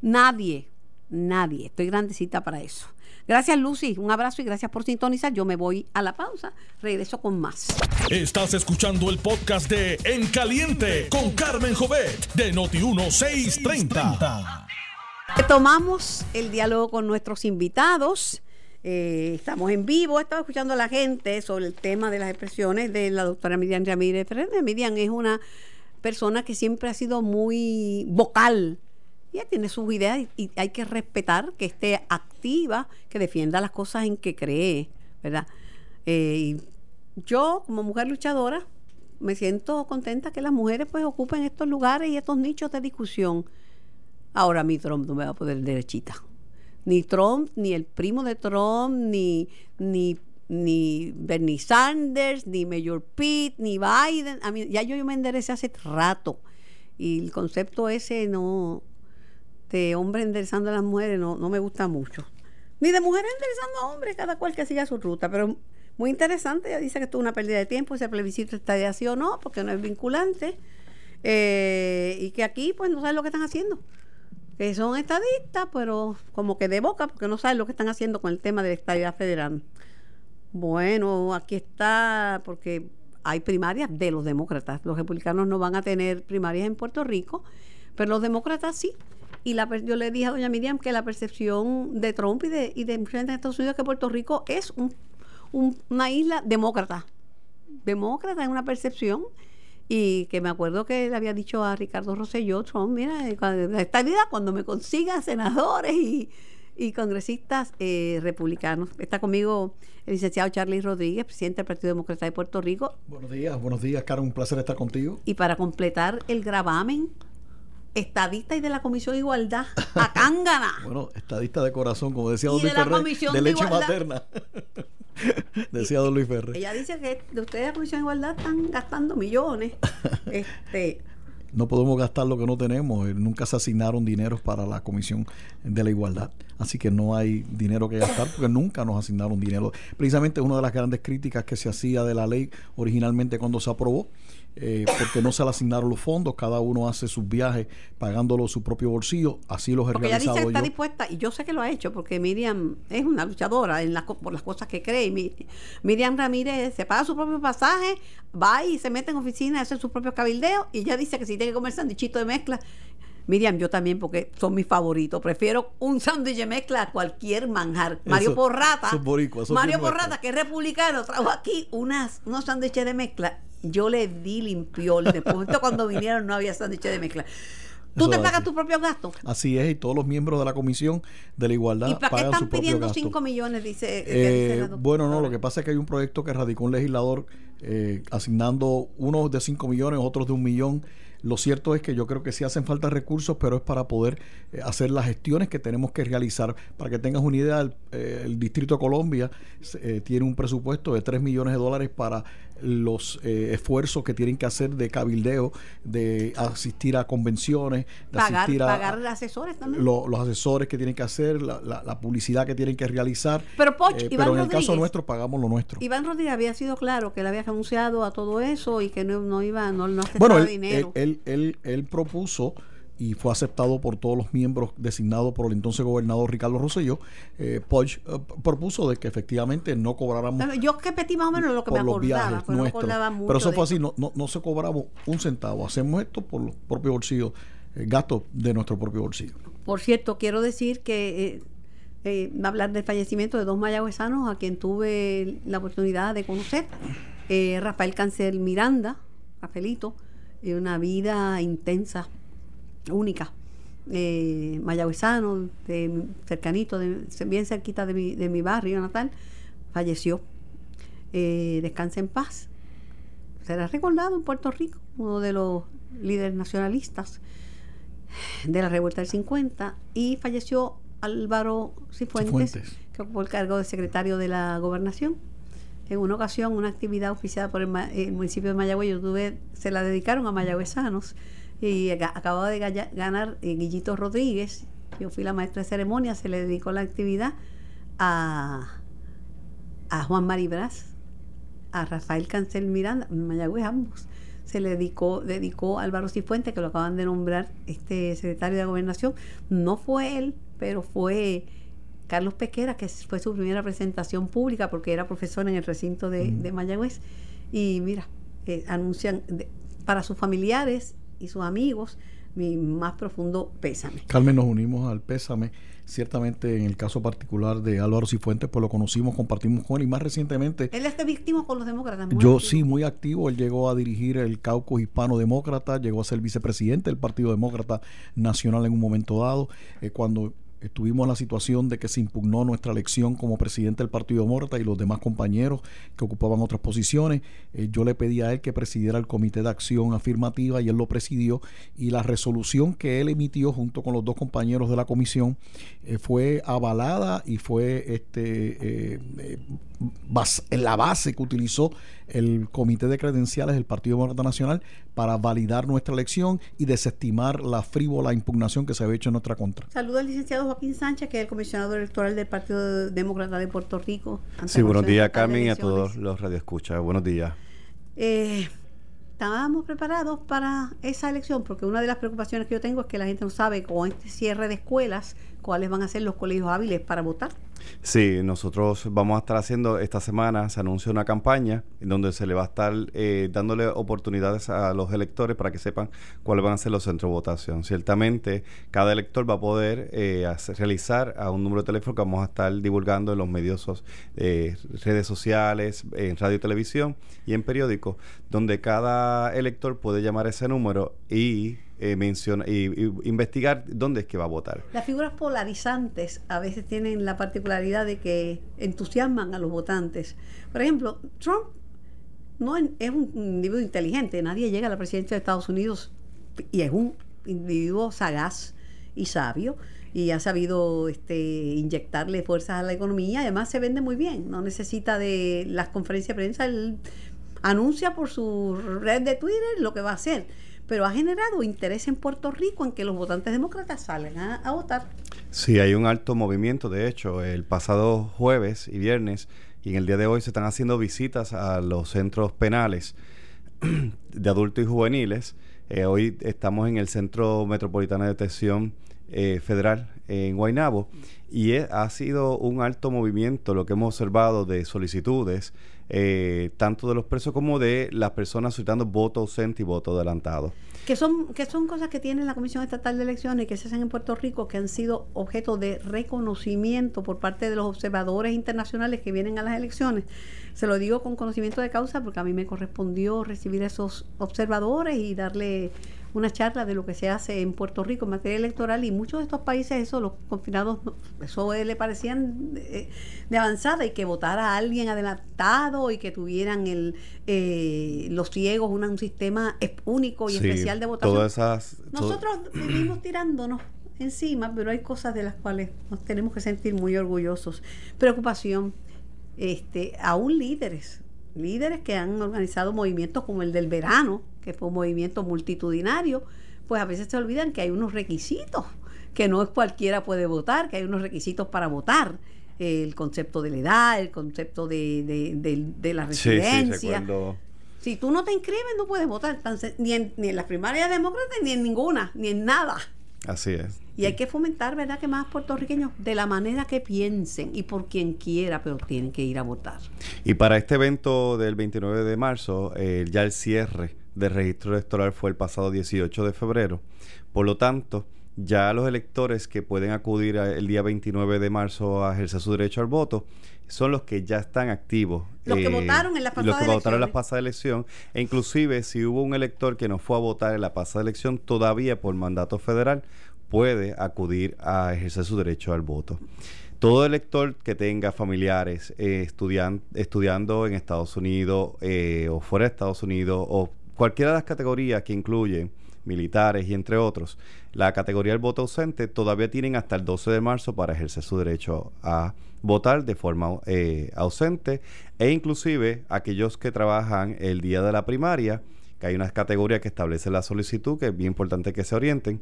Speaker 2: Nadie, nadie. Estoy grandecita para eso. Gracias, Lucy. Un abrazo y gracias por sintonizar. Yo me voy a la pausa. Regreso con más.
Speaker 1: Estás escuchando el podcast de En Caliente con Carmen Jovet de Noti1630.
Speaker 2: Tomamos el diálogo con nuestros invitados. Eh, estamos en vivo, estaba escuchando a la gente sobre el tema de las expresiones de la doctora Miriam Ramírez Fernández. Miriam es una persona que siempre ha sido muy vocal ella tiene sus ideas y, hay que respetar que esté activa, que defienda las cosas en que cree, ¿verdad? Eh, yo, como mujer luchadora, me siento contenta que las mujeres pues ocupen estos lugares y estos nichos de discusión. Ahora mi Trump no me va a poder derechita. Ni Trump, ni el primo de Trump, ni, ni, ni Bernie Sanders, ni Mayor Pitt, ni Biden. A mí, ya yo me enderecé hace rato. Y el concepto ese no, este hombre enderezando a las mujeres no, no me gusta mucho. Ni de mujeres enderezando a hombres, cada cual que siga su ruta. Pero muy interesante, ella dice que esto es una pérdida de tiempo, ese plebiscito está de así o no, porque no es vinculante. Eh, y que aquí pues no saben lo que están haciendo. Que son estadistas, pero como que de boca, porque no saben lo que están haciendo con el tema de la estadidad federal. Bueno, aquí está, porque hay primarias de los demócratas. Los republicanos no van a tener primarias en Puerto Rico, pero los demócratas sí. Y la, yo le dije a doña Miriam que la percepción de Trump y de, y de mucha gente de Estados Unidos que Puerto Rico es un, una isla demócrata. Demócrata es una percepción. Y que me acuerdo que le había dicho a Ricardo Rosselló, Trump, mira, esta vida cuando me consiga senadores y, y congresistas eh, republicanos. Está conmigo el licenciado Charlie Rodríguez, presidente del Partido Demócrata de Puerto Rico.
Speaker 7: Buenos días, buenos días, Karen, un placer estar contigo.
Speaker 2: Y para completar el gravamen, estadista y de la Comisión de Igualdad, a Cángana.
Speaker 7: bueno, estadista de corazón, como decía
Speaker 2: don Luis
Speaker 7: Ferrer, de, leche materna. decía don Luis Ferrer.
Speaker 2: Ella dice que de ustedes de la Comisión de Igualdad están gastando millones. este
Speaker 7: no podemos gastar lo que no tenemos. Eh, nunca se asignaron dineros para la Comisión de la Igualdad. Así que no hay dinero que gastar porque nunca nos asignaron dinero. Precisamente una de las grandes críticas que se hacía de la ley originalmente cuando se aprobó eh, porque no se le asignaron los fondos, cada uno hace sus viajes pagándolo su propio bolsillo, así los he
Speaker 2: porque
Speaker 7: realizado
Speaker 2: ella dice que está dispuesta, y yo sé que lo ha hecho, porque Miriam es una luchadora en por las cosas que cree. Miriam Ramírez se paga su propio pasaje, va y se mete en oficina, hace sus propios cabildeos, y ella dice que si tiene que comer sandichito de mezcla, Miriam, yo también, porque son mis favoritos. Prefiero un sándwich de mezcla a cualquier manjar. Mario Porrata. Mario Porrata, que es republicano, trajo aquí unas, unos sándwiches de mezcla yo le di limpió. Después, cuando vinieron no había sándwiches de mezcla. ¿Tú te pagas tu propio gasto?
Speaker 7: Así es, y todos los miembros de la Comisión de la Igualdad ¿Y
Speaker 2: para qué están pidiendo 5 millones? Dice,
Speaker 7: eh, bueno, no, lo que pasa es que hay un proyecto que radicó un legislador eh, asignando unos de 5 millones, otros de un millón lo cierto es que yo creo que sí hacen falta recursos, pero es para poder eh, hacer las gestiones que tenemos que realizar. Para que tengas una idea, el, eh, Distrito de Colombia eh, tiene un presupuesto de 3 millones de dólares para los esfuerzos que tienen que hacer de cabildeo, de asistir a convenciones, de
Speaker 2: pagar,
Speaker 7: asistir
Speaker 2: a pagar asesores también.
Speaker 7: los asesores que tienen que hacer, la, publicidad que tienen que realizar.
Speaker 2: Pero, Poch,
Speaker 7: pero en el caso nuestro pagamos lo nuestro.
Speaker 2: Iván Rodríguez había sido claro que él había renunciado a todo eso y que no, no iba, no, no bueno, dinero.
Speaker 7: Él, él, él, propuso y fue aceptado por todos los miembros designados por el entonces gobernador Ricardo Rosselló, eh, eh, propuso de que efectivamente no cobráramos.
Speaker 2: yo que petí más o menos lo que me acordaba,
Speaker 7: pero, pero eso fue así, no, no, no, se cobraba un centavo, hacemos esto por los propios bolsillos, eh, gastos de nuestro propio bolsillo.
Speaker 2: Por cierto, quiero decir que eh, hablar del fallecimiento de dos mayagüezanos a quien tuve la oportunidad de conocer, Rafael Cancel Miranda, Rafaelito, y una vida intensa, única. Eh, mayagüezano, de, cercanito, de, bien cerquita de mi, de mi barrio natal, falleció. Eh, descansa en paz. Será recordado en Puerto Rico, uno de los líderes nacionalistas de la revuelta del 50, y falleció Álvaro Cifuentes, que ocupó el cargo de secretario de la gobernación en una ocasión una actividad oficiada por el, municipio de Mayagüez, yo tuve, se la dedicaron a mayagüezanos y acababa de ganar eh, Guillito Rodríguez, yo fui la maestra de ceremonia, se le dedicó la actividad a, a Juan Maribras, a Rafael Cancel Miranda, Mayagüez ambos. Se le dedicó, dedicó a Álvaro Cifuente, que lo acaban de nombrar este secretario de gobernación. No fue él, pero fue Carlos Pequera, que fue su primera presentación pública porque era profesor en el recinto de, Mayagüez. Y mira, eh, anuncian para sus familiares y sus amigos mi más profundo pésame.
Speaker 7: Carmen, nos unimos al pésame. Ciertamente, en el caso particular de Álvaro Cifuentes, pues lo conocimos, compartimos con él y más recientemente.
Speaker 2: Él está víctima con los demócratas.
Speaker 7: Yo sí, muy activo. Él llegó a dirigir el caucus hispano demócrata, llegó a ser vicepresidente del Partido Demócrata Nacional en un momento dado. Eh, cuando Estuvimos en la situación de que se impugnó nuestra elección como presidente del Partido Demócrata y los demás compañeros que ocupaban otras posiciones. Eh, yo le pedí a él que presidiera el Comité de Acción Afirmativa y él lo presidió. Y la resolución que él emitió junto con los dos compañeros de la comisión eh, fue avalada y fue este, en la base que utilizó el Comité de Credenciales del Partido Demócrata Nacional para validar nuestra elección y desestimar la frívola impugnación que se había hecho en nuestra contra.
Speaker 2: Saludo al licenciado Joaquín Sánchez, que es el comisionado electoral del Partido Demócrata de Puerto Rico.
Speaker 8: Sí, buenos días, Carmen, y a todos los radioescuchas. Buenos días.
Speaker 2: Eh, estábamos preparados para esa elección, porque una de las preocupaciones que yo tengo es que la gente no sabe con este cierre de escuelas cuáles van a ser los colegios hábiles para votar.
Speaker 8: Sí, nosotros vamos a estar haciendo esta semana, se anuncia una campaña en donde se le va a estar eh, dándole oportunidades a los electores para que sepan cuáles van a ser los centros de votación. Ciertamente, cada elector va a poder eh, realizar a un número de teléfono que vamos a estar divulgando en los medios, eh, redes sociales, en radio y televisión y en periódicos, donde cada elector puede llamar ese número y eh, menciona y, y investigar dónde es que va a votar.
Speaker 2: Las figuras polarizantes a veces tienen la particularidad de que entusiasman a los votantes. Por ejemplo, Trump no es, es un individuo inteligente, nadie llega a la presidencia de Estados Unidos y es un individuo sagaz y sabio y ha sabido este, inyectarle fuerzas a la economía. Además, se vende muy bien, no necesita de las conferencias de prensa. Él anuncia por su red de Twitter lo que va a hacer. Pero ha generado interés en Puerto Rico en que los votantes demócratas salgan a, votar.
Speaker 8: Sí, hay un alto movimiento. De hecho, el pasado jueves y viernes y en el día de hoy se están haciendo visitas a los centros penales de adultos y juveniles. Eh, hoy estamos en el Centro Metropolitano de Detención eh, Federal en Guaynabo y es- ha sido un alto movimiento lo que hemos observado de solicitudes eh, tanto de los presos como de las personas solicitando voto ausente y voto adelantado.
Speaker 2: que son que son cosas que tiene la Comisión Estatal de Elecciones que se hacen en Puerto Rico que han sido objeto de reconocimiento por parte de los observadores internacionales que vienen a las elecciones. Se lo digo con conocimiento de causa porque a mí me correspondió recibir esos observadores y darle una charla de lo que se hace en Puerto Rico en materia electoral y muchos de estos países eso los confinados eso le parecían de avanzada y que votara a alguien adelantado y que tuvieran el eh, los ciegos una- un sistema único y
Speaker 8: Sí,
Speaker 2: especial de votación
Speaker 8: Todas esas,
Speaker 2: nosotros vivimos tirándonos encima, pero hay cosas de las cuales nos tenemos que sentir muy orgullosos. Preocupación, este, aún líderes, líderes que han organizado movimientos como el del verano, que fue un movimiento multitudinario, pues a veces se olvidan que hay unos requisitos, que no es cualquiera puede votar, que hay unos requisitos para votar. El concepto de la edad, el concepto de, de, de- de la
Speaker 8: sí, sí,
Speaker 2: residencia. Si tú no te inscribes, no puedes votar, ni en, ni en las primarias demócratas, ni en ninguna, ni en nada.
Speaker 8: Así es.
Speaker 2: Y hay que fomentar, ¿verdad?, que más puertorriqueños, de la manera que piensen y por quien quiera, pero tienen que ir a votar.
Speaker 8: Y para este evento del 29 de marzo, eh, ya el cierre del registro electoral fue el pasado 18 de febrero. Por lo tanto, ya los electores que pueden acudir a- el día 29 de marzo a ejercer su derecho al voto son los que ya están activos. eh,
Speaker 2: Los que votaron en las
Speaker 8: y Los que votaron en la pasada elección. E inclusive, si hubo un elector que no fue a votar en la pasada elección, todavía por mandato federal puede acudir a ejercer su derecho al voto. Todo elector que tenga familiares eh, estudian- estudiando en Estados Unidos eh, o fuera de Estados Unidos o cualquiera de las categorías que incluyen militares y entre otros, la categoría del voto ausente todavía tienen hasta el 12 de marzo para ejercer su derecho a votar de forma eh, ausente e inclusive aquellos que trabajan el día de la primaria, que hay unas categorías que establecen la solicitud, que es bien importante que se orienten,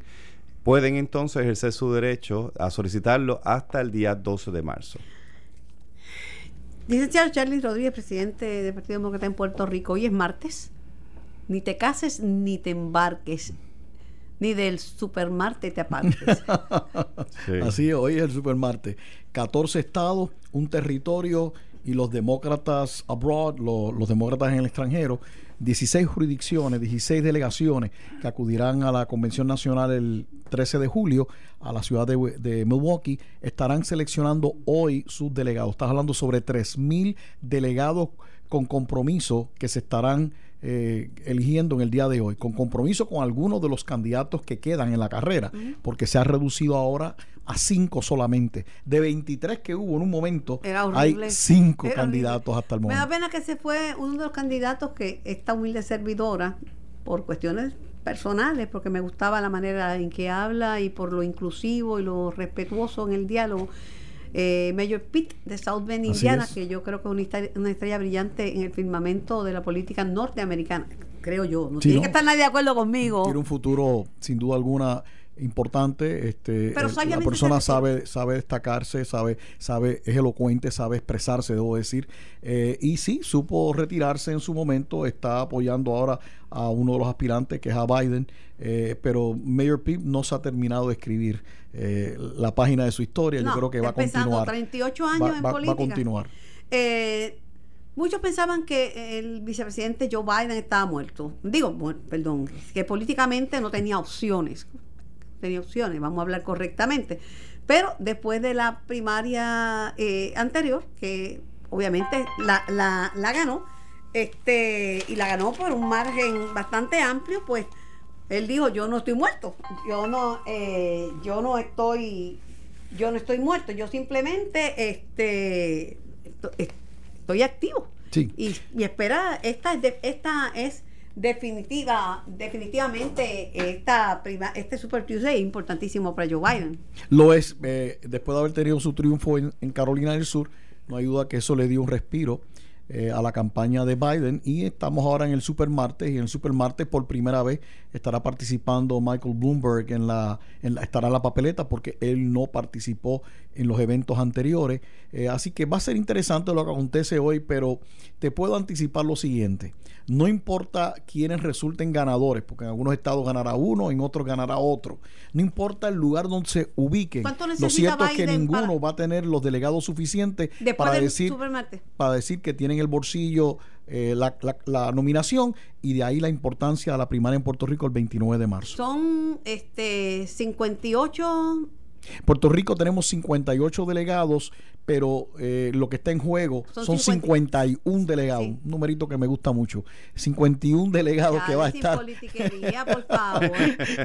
Speaker 8: pueden entonces ejercer su derecho a solicitarlo hasta el día 12 de marzo.
Speaker 2: Licenciado Charlie Rodríguez, presidente del Partido Demócrata en Puerto Rico, hoy es martes. Ni te cases ni te embarques, ni del supermarte te apartes.
Speaker 8: Sí.
Speaker 7: Así es, hoy es el supermartes. 14 estados, un territorio y los demócratas abroad, lo- los demócratas en el extranjero, 16 jurisdicciones, 16 delegaciones que acudirán a la Convención Nacional el 13 de julio a la ciudad de, de Milwaukee, estarán seleccionando hoy sus delegados. Estás hablando sobre 3.000 delegados con compromiso que se estarán eh, eligiendo en el día de hoy, con compromiso con algunos de los candidatos que quedan en la carrera, porque se ha reducido ahora a cinco solamente. De 23 que hubo en un momento, hay cinco
Speaker 2: Era
Speaker 7: candidatos
Speaker 2: horrible.
Speaker 7: hasta el
Speaker 2: Me da
Speaker 7: momento.
Speaker 2: pena que se fue uno de los candidatos que esta humilde servidora, por cuestiones personales, porque me gustaba la manera en que habla y por lo inclusivo y lo respetuoso en el diálogo. Eh, Mayor Pitt de South Bend, Indiana,
Speaker 7: es.
Speaker 2: que yo creo que es una estrella, una estrella brillante en el firmamento de la política norteamericana, creo yo. No
Speaker 7: Sí,
Speaker 2: tiene
Speaker 7: ¿no?
Speaker 2: que estar nadie de acuerdo conmigo.
Speaker 7: Tiene un futuro, sin duda alguna, importante. Este,
Speaker 2: Pero
Speaker 7: el- la persona sabe, sabe destacarse, sabe, sabe, es elocuente, sabe expresarse, debo decir. Eh, y sí, supo retirarse en su momento, está apoyando ahora a uno de los aspirantes, que es a Biden. eh, pero Mayor Pip no se ha terminado de escribir eh, la página de su historia.
Speaker 2: No,
Speaker 7: Yo creo que va a continuar.
Speaker 2: 38 años
Speaker 7: Va-
Speaker 2: en
Speaker 7: va- va a
Speaker 2: política.
Speaker 7: continuar.
Speaker 2: Muchos pensaban que el vicepresidente Joe Biden estaba muerto. Digo, perdón, que políticamente no tenía opciones. Tenía opciones, vamos a hablar correctamente. Pero después de la primaria eh, anterior, que obviamente la, la, la ganó, este, y la ganó por un margen bastante amplio, pues Él dijo, yo no estoy muerto, yo no, eh, yo no estoy, yo no estoy muerto, yo simplemente este, estoy activo.
Speaker 7: Sí.
Speaker 2: Y, y espera, esta es, de- esta es definitiva, definitivamente esta prima, este Super Tuesday es importantísimo para Joe Biden.
Speaker 7: Lo es, eh, después de haber tenido su triunfo en, Carolina del Sur, no hay duda que eso le dio un respiro eh, a la campaña de Biden y estamos ahora en el Supermartes y en el Supermartes por primera vez estará participando Michael Bloomberg en la, en la- estará en la papeleta porque él no participó en los eventos anteriores. Eh, así que va a ser interesante lo que acontece hoy, pero te puedo anticipar lo siguiente. No importa quiénes resulten ganadores, porque en algunos estados ganará uno, en otros ganará otro. No importa el lugar donde se ubiquen.
Speaker 2: ¿Cuánto
Speaker 7: Lo cierto es que ninguno
Speaker 2: para-
Speaker 7: va a tener los delegados suficientes
Speaker 2: Después
Speaker 7: para
Speaker 2: del
Speaker 7: decir,
Speaker 2: Supermartes.
Speaker 7: para decir que tienen el bolsillo eh, la, la- la nominación y de ahí la importancia de la primaria en Puerto Rico el 29 de marzo.
Speaker 2: Son este 58
Speaker 7: Puerto Rico tenemos 58 delegados, pero eh, lo que está en juego
Speaker 2: Son
Speaker 7: son,
Speaker 2: 50.
Speaker 7: 51 delegados,
Speaker 2: Sí.
Speaker 7: un numerito que me gusta mucho. 51 delegados
Speaker 2: Ya,
Speaker 7: que va a estar
Speaker 2: politiquería, por favor.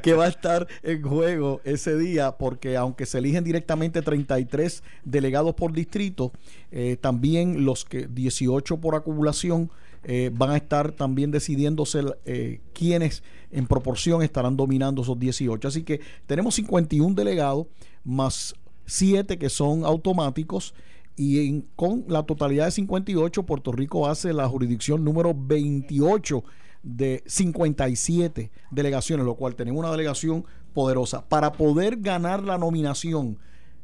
Speaker 7: que va a estar en juego ese día, porque aunque se eligen directamente 33 delegados por distrito, eh, también los que 18 por acumulación eh, van a estar también decidiéndose eh, quiénes en proporción estarán dominando esos 18. Así que tenemos 51 delegados más 7 que son automáticos. Y con la totalidad de 58, Puerto Rico hace la jurisdicción número 28 de 57 delegaciones, lo cual tenemos una delegación poderosa. Para poder ganar la nominación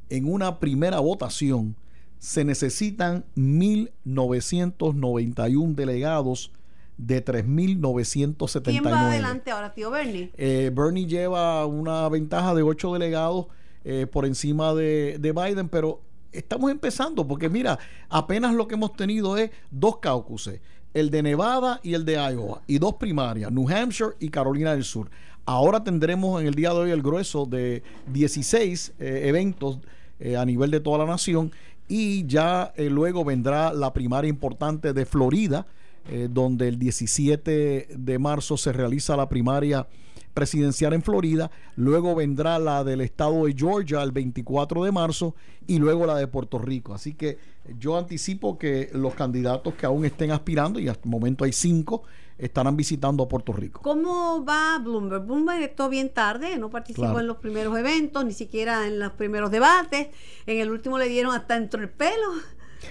Speaker 7: en una primera votación, se necesitan 1.991 delegados de 3.979.
Speaker 2: ¿Quién va adelante ahora, tío Bernie?
Speaker 7: Eh, Bernie lleva una ventaja de ocho delegados eh, por encima de, de Biden, pero estamos empezando porque mira, apenas lo que hemos tenido es dos caucuses, el de Nevada y el de Iowa, y dos primarias, New Hampshire y Carolina del Sur. Ahora tendremos en el día de hoy el grueso de 16 eh, eventos eh, a nivel de toda la nación y ya eh, luego vendrá la primaria importante de Florida, eh, donde el 17 de marzo se realiza la primaria presidencial en Florida, luego vendrá la del estado de Georgia el 24 de marzo y luego la de Puerto Rico. Así que yo anticipo que los candidatos que aún estén aspirando, y hasta el momento hay cinco, estarán visitando a Puerto Rico.
Speaker 2: ¿Cómo va Bloomberg? Bloomberg estuvo bien tarde, no participó
Speaker 7: Claro.
Speaker 2: en los primeros eventos, ni siquiera en los primeros debates. En el último le dieron hasta dentro el pelo.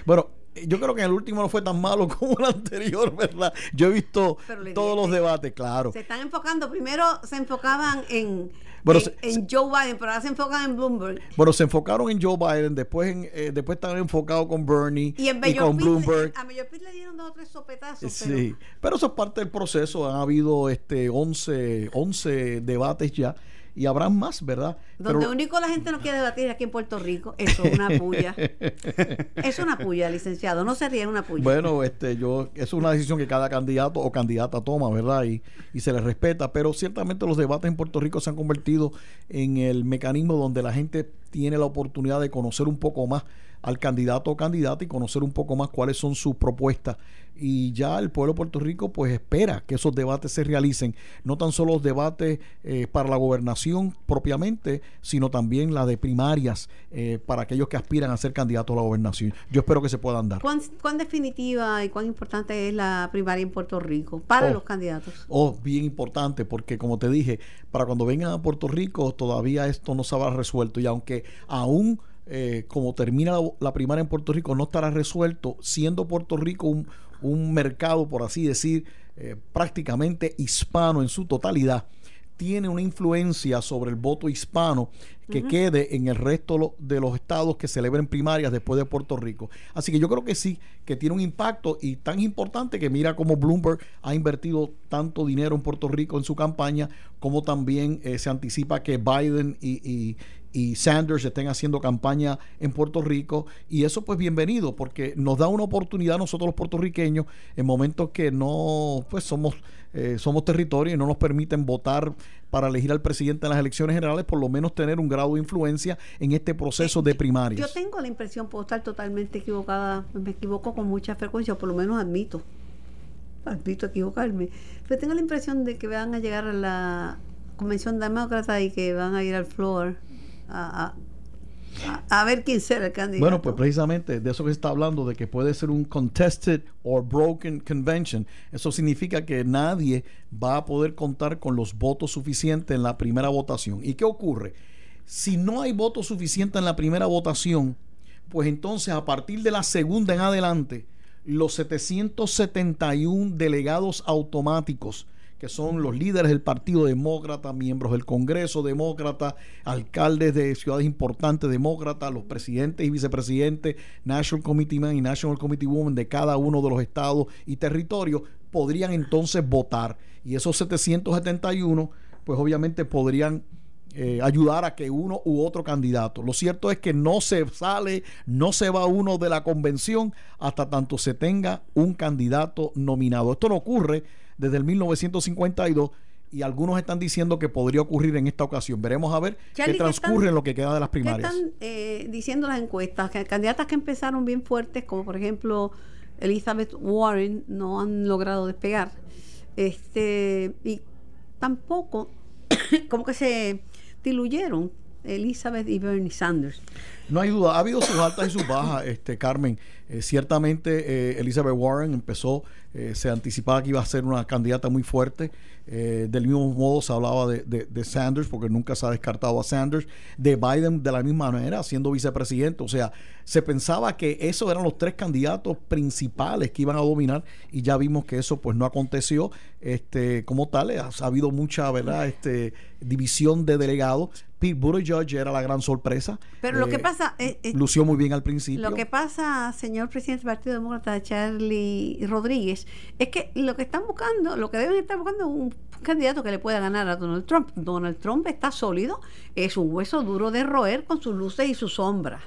Speaker 7: Bueno, yo creo que en el último no fue tan malo como el anterior, ¿verdad? Yo he visto
Speaker 2: Pero
Speaker 7: todos los debates, claro.
Speaker 2: Se están enfocando, primero se enfocaban en,
Speaker 7: Bueno,
Speaker 2: en,
Speaker 7: se-
Speaker 2: en Joe Biden, pero ahora se enfocan en Bloomberg.
Speaker 7: Bueno, se enfocaron en Joe Biden, después en, eh, después están enfocados con Bernie
Speaker 2: Y en
Speaker 7: y con Bloomberg.
Speaker 2: a Pitt le dieron dos o tres sopetazos.
Speaker 7: Sí, pero eso es parte del proceso. Han habido este 11, 11 debates ya y habrán más, ¿verdad?
Speaker 2: donde
Speaker 7: Pero-
Speaker 2: único la gente no quiere debatir aquí en Puerto Rico, eso es una puya. es una puya, licenciado. No se ríe, una puya.
Speaker 7: Bueno, este, yo, eso es una decisión que cada candidato o candidata toma, ¿verdad? Y, y se le respeta, pero ciertamente los debates en Puerto Rico se han convertido en el mecanismo donde la gente tiene la oportunidad de conocer un poco más al candidato o candidata y conocer un poco más cuáles son sus propuestas. Y ya el pueblo de Puerto Rico pues espera que esos debates se realicen, no tan solo los debates eh, para la gobernación propiamente, sino también la de primarias eh, para aquellos que aspiran a ser candidatos a la gobernación. Yo espero que se puedan dar.
Speaker 2: ¿Cuán, cuán definitiva y cuán importante es la primaria en Puerto Rico para
Speaker 7: Oh.
Speaker 2: los candidatos?
Speaker 7: Oh, bien importante, porque como te dije, para cuando vengan a Puerto Rico todavía esto no se habrá resuelto y aunque aún eh, como termina la, la primaria en Puerto Rico no estará resuelto, siendo Puerto Rico un, un mercado, por así decir, eh, prácticamente hispano en su totalidad, tiene una influencia sobre el voto hispano que quede en el resto lo- de los estados que celebren primarias después de Puerto Rico. Así que yo creo que sí, que tiene un impacto y tan importante que mira cómo Bloomberg ha invertido tanto dinero en Puerto Rico en su campaña, como también eh, se anticipa que Biden y, y- y Sanders estén haciendo campaña en Puerto Rico y eso pues bienvenido porque nos da una oportunidad nosotros los puertorriqueños en momentos que no pues somos eh, somos territorio y no nos permiten votar para elegir al presidente en las elecciones generales, por lo menos tener un grado de influencia en este proceso de
Speaker 2: Yo
Speaker 7: primarias.
Speaker 2: tengo la impresión, puedo estar totalmente equivocada, me equivoco con mucha frecuencia, por lo menos admito, admito equivocarme, pero tengo la impresión de que van a llegar a la, convención demócrata y que van a ir al floor a, ver quién será el candidato.
Speaker 7: Bueno, pues precisamente de eso que está hablando, de que puede ser un contested or broken convention. Eso significa que nadie va a poder contar con los votos suficientes en la primera votación. ¿Y qué ocurre? Si no hay votos suficientes en la primera votación, pues entonces a partir de la segunda en adelante, los 771 delegados automáticos que son los líderes del Partido Demócrata, miembros del Congreso Demócrata, alcaldes de ciudades importantes demócratas, los presidentes y vicepresidentes, National Committee Man y National Committee Woman de cada uno de los estados y territorios, podrían entonces votar. Y esos 771, pues obviamente podrían eh, ayudar a que uno u otro candidato. Lo cierto es que no se sale, no se va uno de la convención hasta tanto se tenga un candidato nominado. Esto no ocurre desde el 1952 y algunos están diciendo que podría ocurrir en esta ocasión. Veremos a ver
Speaker 2: Charlie,
Speaker 7: qué
Speaker 2: ¿qué
Speaker 7: transcurre
Speaker 2: están-
Speaker 7: en lo que queda de las
Speaker 2: ¿Qué
Speaker 7: primarias.
Speaker 2: están eh, diciendo las encuestas? Que candidatas que empezaron bien fuertes, como por ejemplo Elizabeth Warren, no han logrado despegar. Este, y tampoco, como que se diluyeron Elizabeth y Bernie Sanders.
Speaker 7: No hay duda, ha habido sus altas y sus bajas, este Carmen. Eh, ciertamente eh, Elizabeth Warren empezó, eh, se anticipaba que iba a ser una candidata muy fuerte. Eh, del mismo modo se hablaba de, de- de Sanders, porque nunca se ha descartado a Sanders, de Biden de la misma manera, siendo vicepresidente. O sea, se pensaba que esos eran los tres candidatos principales que iban a dominar y ya vimos que eso pues no aconteció. Este, como tal, ha, ha habido mucha, ¿verdad? Este, división de delegados. Pete Buttigieg era la gran sorpresa.
Speaker 2: Pero lo que
Speaker 7: Eh,
Speaker 2: pasa es, es-
Speaker 7: lució muy bien al principio.
Speaker 2: Lo que pasa, señor presidente del Partido Demócrata, Charlie Rodríguez, es que lo que están buscando, lo que deben estar buscando es un candidato que le pueda ganar a Donald Trump. Donald Trump está sólido, es un hueso duro de roer con sus luces y sus sombras.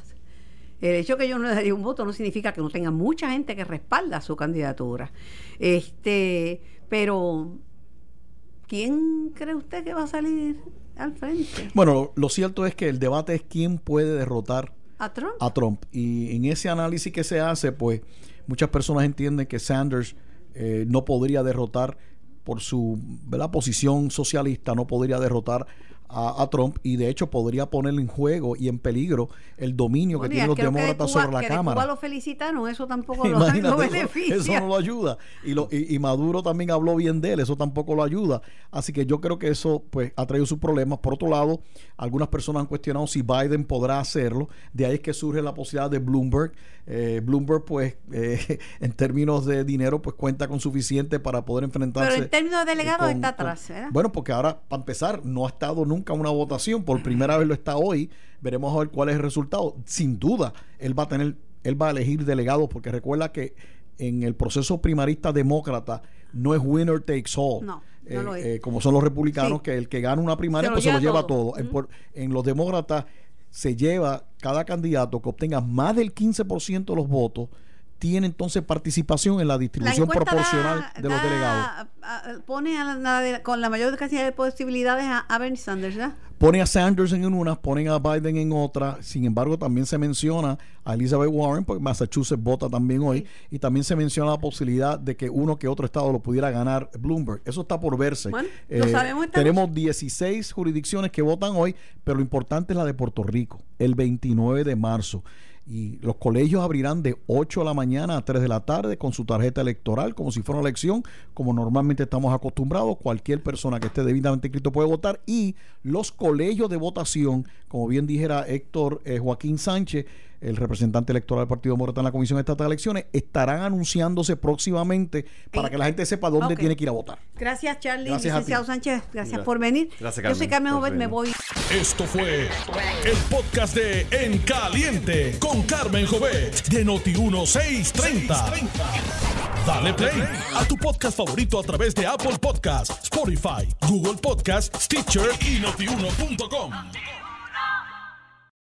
Speaker 2: El hecho que yo no le daría un voto no significa que no tenga mucha gente que respalda su candidatura. Este, pero ¿quién cree usted que va a salir al frente?
Speaker 7: Bueno, lo, cierto es que el debate es quién puede derrotar
Speaker 2: ¿A Trump?
Speaker 7: a Trump. Y en ese análisis que se hace, pues muchas personas entienden que Sanders eh, no podría derrotar por su ¿verdad? posición socialista, no podría derrotar a, a Trump y de hecho podría poner en juego y en peligro el dominio
Speaker 2: Bueno,
Speaker 7: que tienen los demócratas
Speaker 2: Cuba-
Speaker 7: sobre la
Speaker 2: que de
Speaker 7: Cámara.
Speaker 2: Cuba lo felicitaron, eso tampoco lo,
Speaker 7: eso-
Speaker 2: beneficia.
Speaker 7: Eso, no lo ayuda. Y, lo, y, y Maduro también habló bien de él, eso tampoco lo ayuda. Así que yo creo que eso pues ha traído sus problemas. Por otro lado, algunas personas han cuestionado si Biden podrá hacerlo. De ahí es que surge la posibilidad de Bloomberg. Eh, Bloomberg, pues, eh, en términos de dinero, pues cuenta con suficiente para poder enfrentarse.
Speaker 2: Pero en términos de delegados
Speaker 7: eh,
Speaker 2: está atrás, ¿verdad?
Speaker 7: Bueno, porque ahora, para empezar, no ha estado nunca una votación. Por primera vez lo está hoy. Veremos a ver cuál es el resultado. Sin duda, él va a tener, él va a elegir delegados, porque recuerda que en el proceso primarista demócrata no es winner takes all.
Speaker 2: No, no
Speaker 7: Eh,
Speaker 2: lo es.
Speaker 7: eh, como son los republicanos,
Speaker 2: Sí.
Speaker 7: que el que gana una primaria,
Speaker 2: Se lo
Speaker 7: pues se lo
Speaker 2: lleva todo.
Speaker 7: por- en los demócratas se lleva cada candidato que obtenga más del 15% de los votos, tiene entonces participación en la distribución proporcional
Speaker 2: da-
Speaker 7: de los
Speaker 2: da-
Speaker 7: delegados.
Speaker 2: pone a la- con la mayor cantidad de posibilidades a, a Bernie Sanders, ¿verdad?
Speaker 7: Pone a Sanders en una, ponen a Biden en otra. Sin embargo, también se menciona a Elizabeth Warren, porque Massachusetts vota también hoy. Y también se menciona la posibilidad de que uno que otro estado lo pudiera ganar Bloomberg. Eso está por verse. Eh,
Speaker 2: lo sabemos
Speaker 7: tenemos 16 jurisdicciones que votan hoy, pero lo importante es la de Puerto Rico, el 29 de marzo. Y los colegios abrirán de 8 de la mañana a 3 de la tarde con su tarjeta electoral, como si fuera una elección, como normalmente estamos acostumbrados. Cualquier persona que esté debidamente inscrito puede votar. Y los colegios de votación, como bien dijera Héctor eh, Joaquín Sánchez, el representante electoral del Partido Demócrata en la Comisión Estatal de Elecciones, estarán anunciándose próximamente para
Speaker 2: Eh,
Speaker 7: que la gente sepa dónde tiene que ir a votar.
Speaker 2: Gracias, Charlie.
Speaker 7: Gracias.
Speaker 2: Licenciado Sánchez, gracias
Speaker 8: Gra-
Speaker 2: por venir.
Speaker 8: Gracias,
Speaker 2: Yo soy
Speaker 8: Carmen,
Speaker 2: Carmen Jovet, me voy.
Speaker 1: Esto fue el podcast de En Caliente con Carmen Jovet de Noti1630. Dale play a tu podcast favorito a través de Apple Podcasts, Spotify, Google Podcasts, Stitcher y notiuno.com.